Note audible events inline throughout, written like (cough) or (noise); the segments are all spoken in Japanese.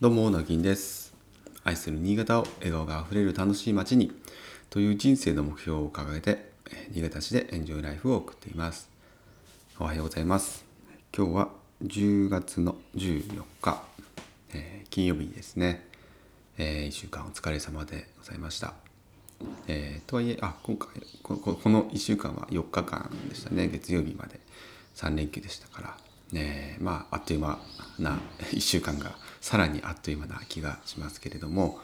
どうも、なぎんです。愛する新潟を笑顔があふれる楽しい街にという人生の目標を掲げて、新潟市でエンジョイライフを送っています。おはようございます。今日は10月の14日、えー金曜日ですね。え1週間お疲れ様でございました。えーとはいえ、あ、今回、ここの1週間は4日間でしたね。月曜日まで3連休でしたから。ねえまあ、あっという間な1週間がさらにあっという間な気がしますけれども、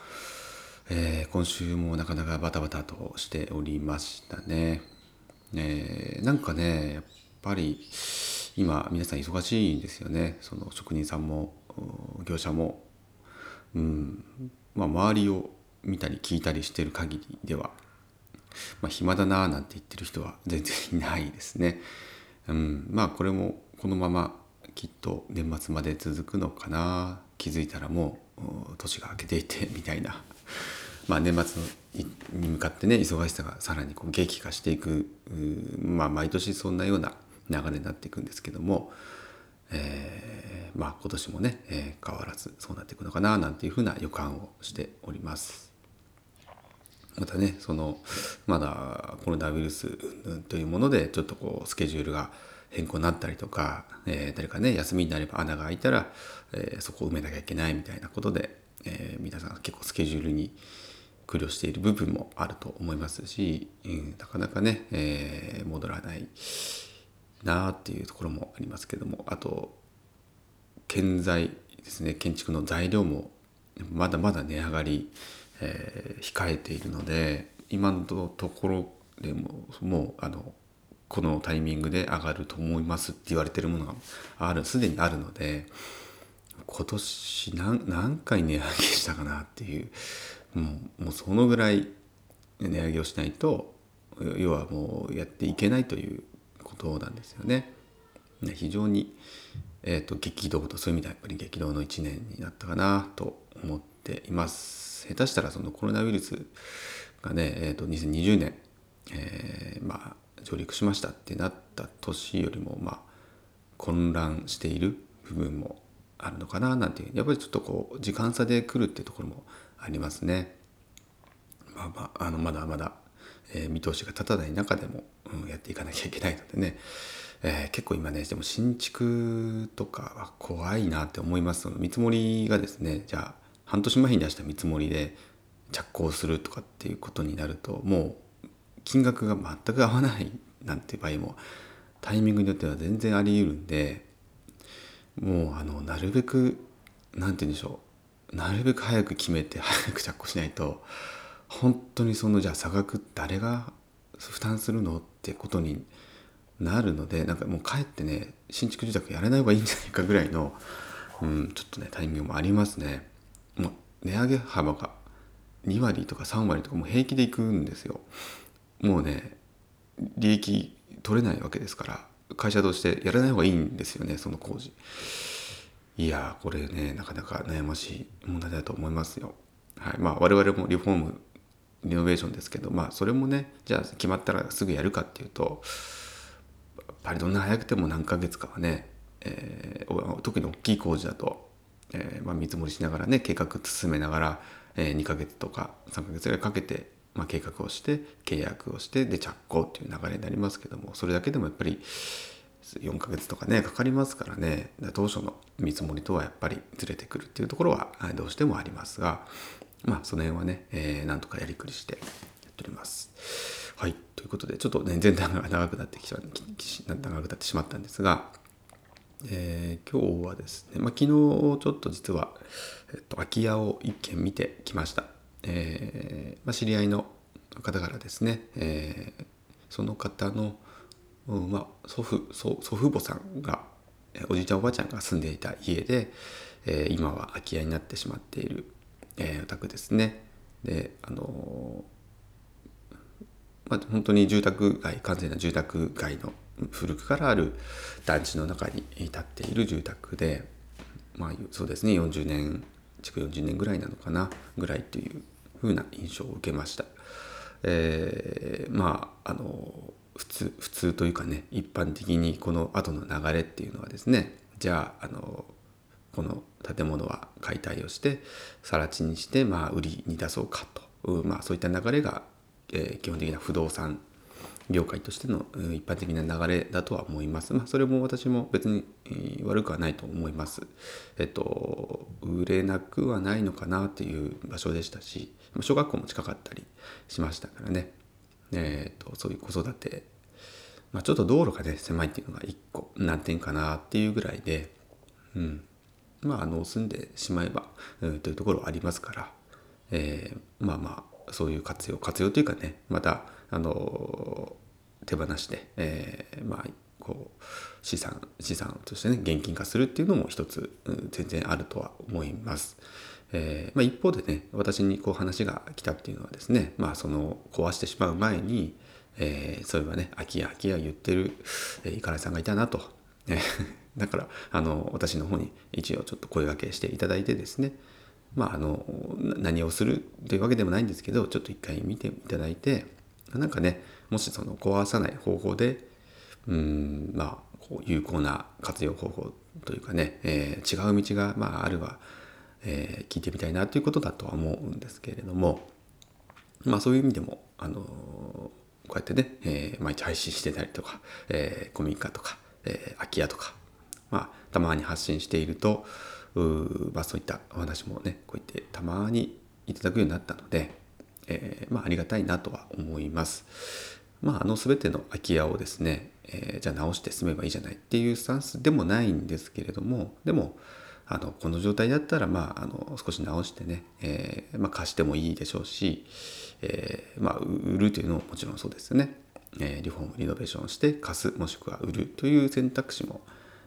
えー今週もなかなかバタバタとしておりましたね。えーなんかね、やっぱり今皆さん忙しいんですよね。その職人さんも業者もうんまあ、周りを見たり聞いたりしてる限りでは、まあ、暇だなーなんて言ってる人は全然いないですね。うん、まあこれもこのままきっと年末まで続くのかな気づいたらもう年が明けていてみたいな。(laughs) まあ年末に向かってね忙しさがさらにこう激化していくまあ毎年そんなような流れになっていくんですけども、えーまあ今年もね、えー変わらずそうなっていくのかななんていうふうな予感をしております。またねそのまだコロナウイルスというものでちょっとこうスケジュールが変更になったりとか、えー誰かね休みになれば穴が開いたら、えーそこを埋めなきゃいけないみたいなことで、えー皆さん結構スケジュールに苦慮している部分もあると思いますし、うんなかなかね、えー戻らないなあっていうところもありますけどもあと建材ですね建築の材料もまだまだ値上がり、えー控えているので今のところでももうあのこのタイミングで上がると思いますって言われてるものがあるすでにあるので今年何何回値上げしたかなっていうもうもうそのぐらい値上げをしないと要はもうやっていけないということなんですよね。ね非常に、えー、と激動とそういう意味ではやっぱり激動の1年になったかなと思っています。下手したらそのコロナウイルスがね、えー、と2020年、えーまあ、上陸しましたってなった年よりもまあ混乱している部分もあるのかななんてやっぱりちょっとこう時間差で来るっていうところもありますね。まあまあ、あのまだまだ、えー見通しが立たない中でも、うんやっていかなきゃいけないのでね、えー結構今ねでも新築とかは怖いなって思います見積もりがですねじゃあ半年前に出した見積もりで着工するとかっていうことになるともう金額が全く合わないなんて場合もタイミングによっては全然あり得るんでもうあのなるべくなんて言うんでしょうなるべく早く決めて早く着工しないと本当にそのじゃあ差額誰が負担するのってことになるのでなんかもうかえってね新築住宅やれない方がいいんじゃないかぐらいの、うん、ちょっとねタイミングもありますね。もう値上げ幅が2割とか3割とかも平気でいくんですよ。もうね利益取れないわけですから会社としてやらない方がいいんですよねその工事。いやこれねなかなか悩ましい問題だと思いますよ。はい、まあ我々もリフォームリノベーションですけどまあそれもねじゃあ決まったらすぐやるかっていうとやっぱりどんな早くても何ヶ月かはね、えー特に大きい工事だと、えーまあ、見積もりしながらね計画進めながら、えー2ヶ月とか3ヶ月ぐらいかけて、まあ、計画をして契約をしてで着工っていう流れになりますけどもそれだけでもやっぱり4ヶ月とかねかかりますからね当初の見積もりとはやっぱりずれてくるっていうところはどうしてもありますがまあその辺はね、えーなんとかやりくりしてやっております。はいということでちょっとね全体が長くなってきちゃ長くなってしまったんですが、えー今日はですね、まあ、昨日ちょっと実は、えっと、空き家を一軒見てきました。えーまあ、知り合いの方からですね、えーその方の、うんまあ、祖父祖父母さんがおじいちゃんおばあちゃんが住んでいた家で、えー今は空き家になってしまっている、えーお宅ですね。であのまあ、本当に住宅街完全な住宅街の古くからある団地の中に立っている住宅で、まあ、そうですね40年築40年ぐらいなのかなぐらいという風な印象を受けました。えーまああの普通普通というかね一般的にこの後の流れっていうのはですねじゃああのこの建物は解体をして更地にしてまあ売りに出そうかと、まあ、そういった流れが、えー、基本的な不動産業界としての一般的な流れだとは思います。まあ、それも私も別に悪くはないと思います。えっと、売れなくはないのかなっていう場所でしたし、小学校も近かったりしましたからね。えっと、そういう子育て、まあ、ちょっと道路がね、狭いっていうのが一個難点かなっていうぐらいで、うん。まあ、あの、住んでしまえば、うん、というところはありますから、えー、まあまあ、そういう活用、活用というかね、また、あの手放して、えー、まあこう資産資産としてね現金化するっていうのも一つ、うん、全然あるとは思います。えーまあ、一方でね私にこう話が来たっていうのはですねまあその壊してしまう前に、えー、そういえばね空き家空き家言ってる井原さんがいたなと、(laughs) だからあの私の方に一応ちょっと声がけしていただいてですねまああの何をするというわけでもないんですけどちょっと一回見ていただいてなんかねもしその壊さない方法でうんまあこう有効な活用方法というかね、えー、違う道が、まあ、あるは、えー、聞いてみたいなということだとは思うんですけれどもまあそういう意味でもあのこうやってね、えー、毎日配信してたりとか、えー、古民家とか、えー、空き家とか、まあ、たまに発信しているとう、まあ、そういったお話もねこうやってたまにいただくようになったので、えー、まあ、ありがたいなとは思います。まあ、あの全ての空き家をですね、えー、じゃあ直して住めばいいじゃないっていうスタンスでもないんですけれどもでもあのこの状態だったら、まあ、あの少し直してね、えー、まあ、貸してもいいでしょうし、え、まあ、売るというのももちろんそうですよね、えリフォームリノベーションして貸すもしくは売るという選択肢も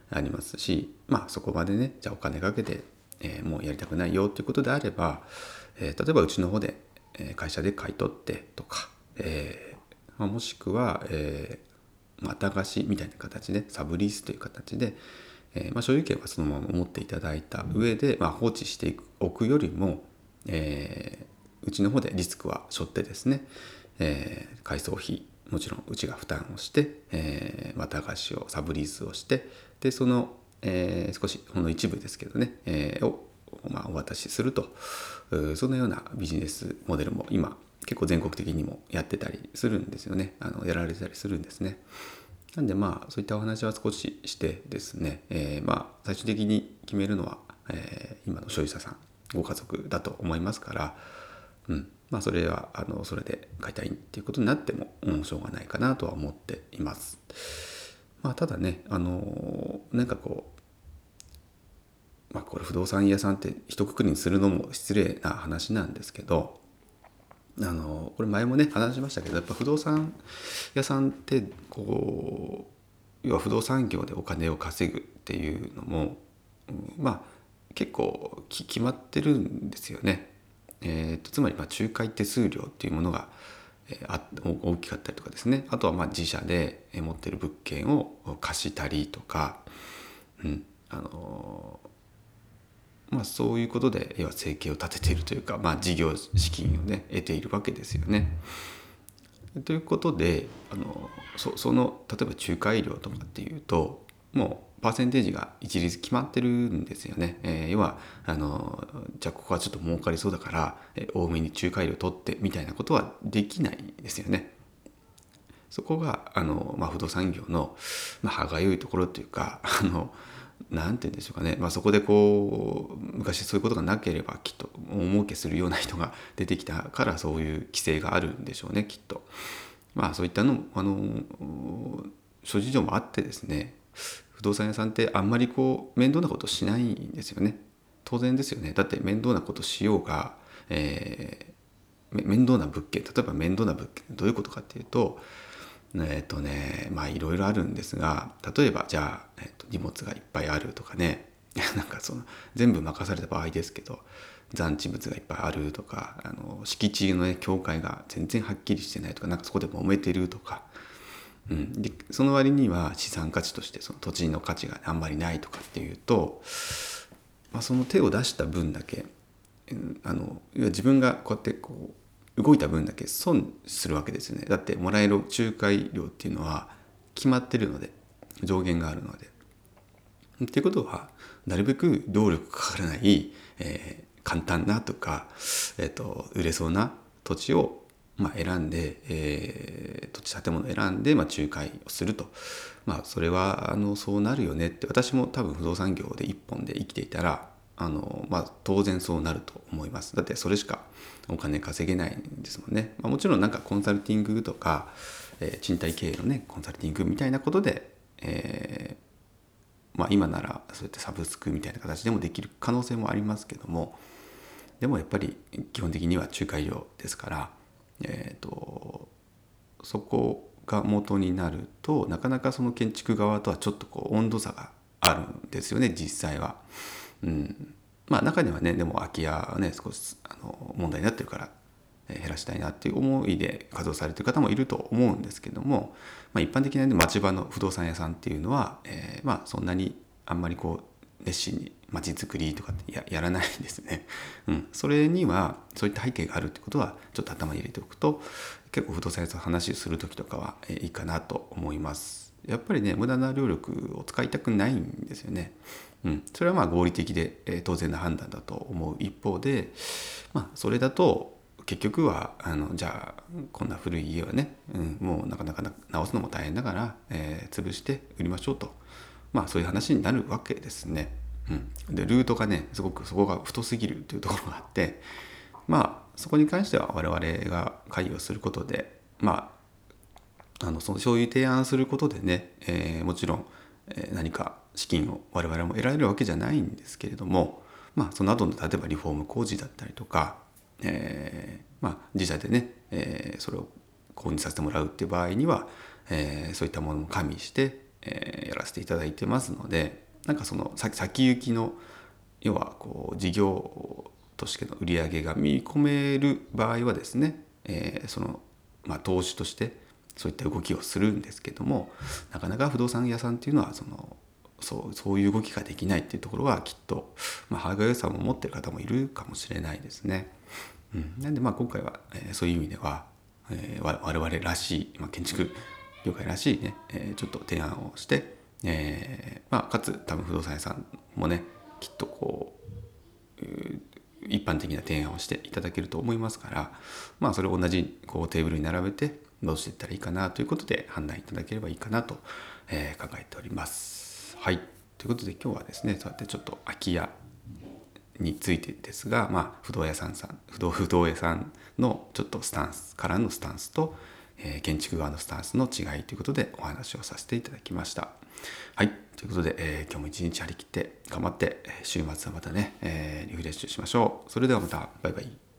ありますし、まあ、そこまでねじゃあお金かけて、えもうやりたくないよということであれば、え例えばうちの方で会社で買い取ってとか、えまあ、もしくは、えー、また貸しみたいな形でサブリースという形で、えーまあ、所有権はそのまま持っていただいた上で、まあ、放置しておくよりも、え、うちの方でリスクは背負ってですね、え、改装費もちろんうちが負担をして、え、また貸しをサブリースをしてでその、え、少しほんの一部ですけどね、えー、を、まあ、お渡しすると。そのようなビジネスモデルも今結構全国的にもやってたりするんですよね。あのやられたりするんですね。なんでまあそういったお話は少ししてですね、えー、まあ最終的に決めるのは、えー、今の所有者さんご家族だと思いますから、うん。まあ、それはあのそれで買いたいっていうことになっても、うん、しょうがないかなとは思っています。まあ、ただねあのなんかこうまあこれ不動産屋さんって一括りにするのも失礼な話なんですけどあのこれ前もね話しましたけどやっぱ不動産屋さんってこう要は不動産業でお金を稼ぐっていうのも、まあ結構決まってるんですよね。えーと、つまりまあ仲介手数料っていうものが、えー、あ大きかったりとかですねあとはまあ自社で持ってる物件を貸したりとか、うんあのまあ、そういうことで要は生計を立てているというか、まあ、事業資金をね得ているわけですよね。ということであのそその例えば仲介料とかっていうともうパーセンテージが一律決まってるんですよね。えー、要はあのじゃあここはちょっと儲かりそうだから、えー、多めに仲介料取ってみたいなことはできないですよね。そこがあの、まあ、不動産業の、まあ、歯がゆいところというかあの何て言うんでしょうかね、まあ、そこでこう昔そういうことがなければきっと大儲けするような人が出てきたからそういう規制があるんでしょうねきっと。まあそういったのあの諸事情もあってですね不動産屋さんってあんまりこう面倒なことしないんですよね。当然ですよねだって面倒なことしようが、えー、面倒な物件例えば面倒な物件どういうことかっていうとえっ、とねまあいろいろあるんですが例えばじゃあ、えーと、荷物がいっぱいあるとかね。(laughs) なんかその全部任された場合ですけど残地物がいっぱいあるとかあの敷地のね境界が全然はっきりしてないとかなんかそこで揉めてるとか、うん、でその割には資産価値としてその土地の価値があんまりないとかっていうと、まあ、その手を出した分だけあの自分がこうやってこう動いた分だけ損するわけですよねだってもらえる仲介料っていうのは決まってるので上限があるのでっていうことはなるべく労力かからない、えー、簡単なとか、えーと、売れそうな土地を、まあ、選んで、えー、土地建物を選んで、まあ、仲介をすると。まあそれはあのそうなるよねって私も多分不動産業で一本で生きていたらあの、まあ、当然そうなると思います。だってそれしかお金稼げないんですもんね。まあ、もちろんなんかコンサルティングとか、えー、賃貸経営のねコンサルティングみたいなことで、えー、まあ、今ならそうやってサブスクみたいな形でもできる可能性もありますけどもでもやっぱり基本的には仲介料ですから、えーと、そこが元になるとなかなかその建築側とはちょっとこう温度差があるんですよね実際は。うん、まあ中にはねでも空き家はね少しあの問題になってるから減らしたいなっていう思いで稼働されてる方もいると思うんですけども、まあ、一般的な、ね、町場の不動産屋さんっていうのは、えー、まあそんなにあんまりこう熱心に街づくりとかってややらないんですね、(laughs) うん。それにはそういった背景があるってことはちょっと頭に入れておくと結構不動産屋さん話をする時とかはえいいかなと思います。やっぱりね無駄な労力を使いたくないんですよね。うん、それはまあ合理的で、えー、当然な判断だと思う一方で、まあ、それだと結局はあのじゃあこんな古い家はね、うん、もうなかなか直すのも大変だから、えー、潰して売りましょうとまあそういう話になるわけですね。うん、でルートがねすごくそこが太すぎるというところがあってまあそこに関しては我々が会議をすることでまああのそのそういう提案することでね、えー、もちろん、えー、何か資金を我々も得られるわけじゃないんですけれどもまあその後の例えばリフォーム工事だったりとかえー、まあ、自社でね、えー、それを購入させてもらうっていう場合には、えー、そういったものも加味して、えやらせていただいてますのでなんかその先行きの要はこう事業としての売り上げが見込める場合はですね、えその、まあ、投資としてそういった動きをするんですけどもなかなか不動産屋さんっていうのはそのそうそういう動きができないっていうところはきっと、まあ、歯がゆさも持ってる方もいるかもしれないですね。うん、なんでまあ今回は、えー、そういう意味では、えー、我々らしい、まあ、建築業界らしいね、えー、ちょっと提案をして、えーまあ、かつ多分不動産屋さんもねきっとこう一般的な提案をしていただけると思いますからまあそれを同じこうテーブルに並べてどうしていったらいいかなということで判断いただければいいかなと、えー、考えております。はいということで今日はですねそうやってちょっと空き家についてですが、まあ、不動屋さんさん不動 (laughs) 不動屋さんのちょっとスタンスからのスタンスと、えー、建築側のスタンスの違いということでお話をさせていただきました。はいということで、えー、今日も一日張り切って頑張って週末はまたね、えー、リフレッシュしましょう。それではまたバイバイ。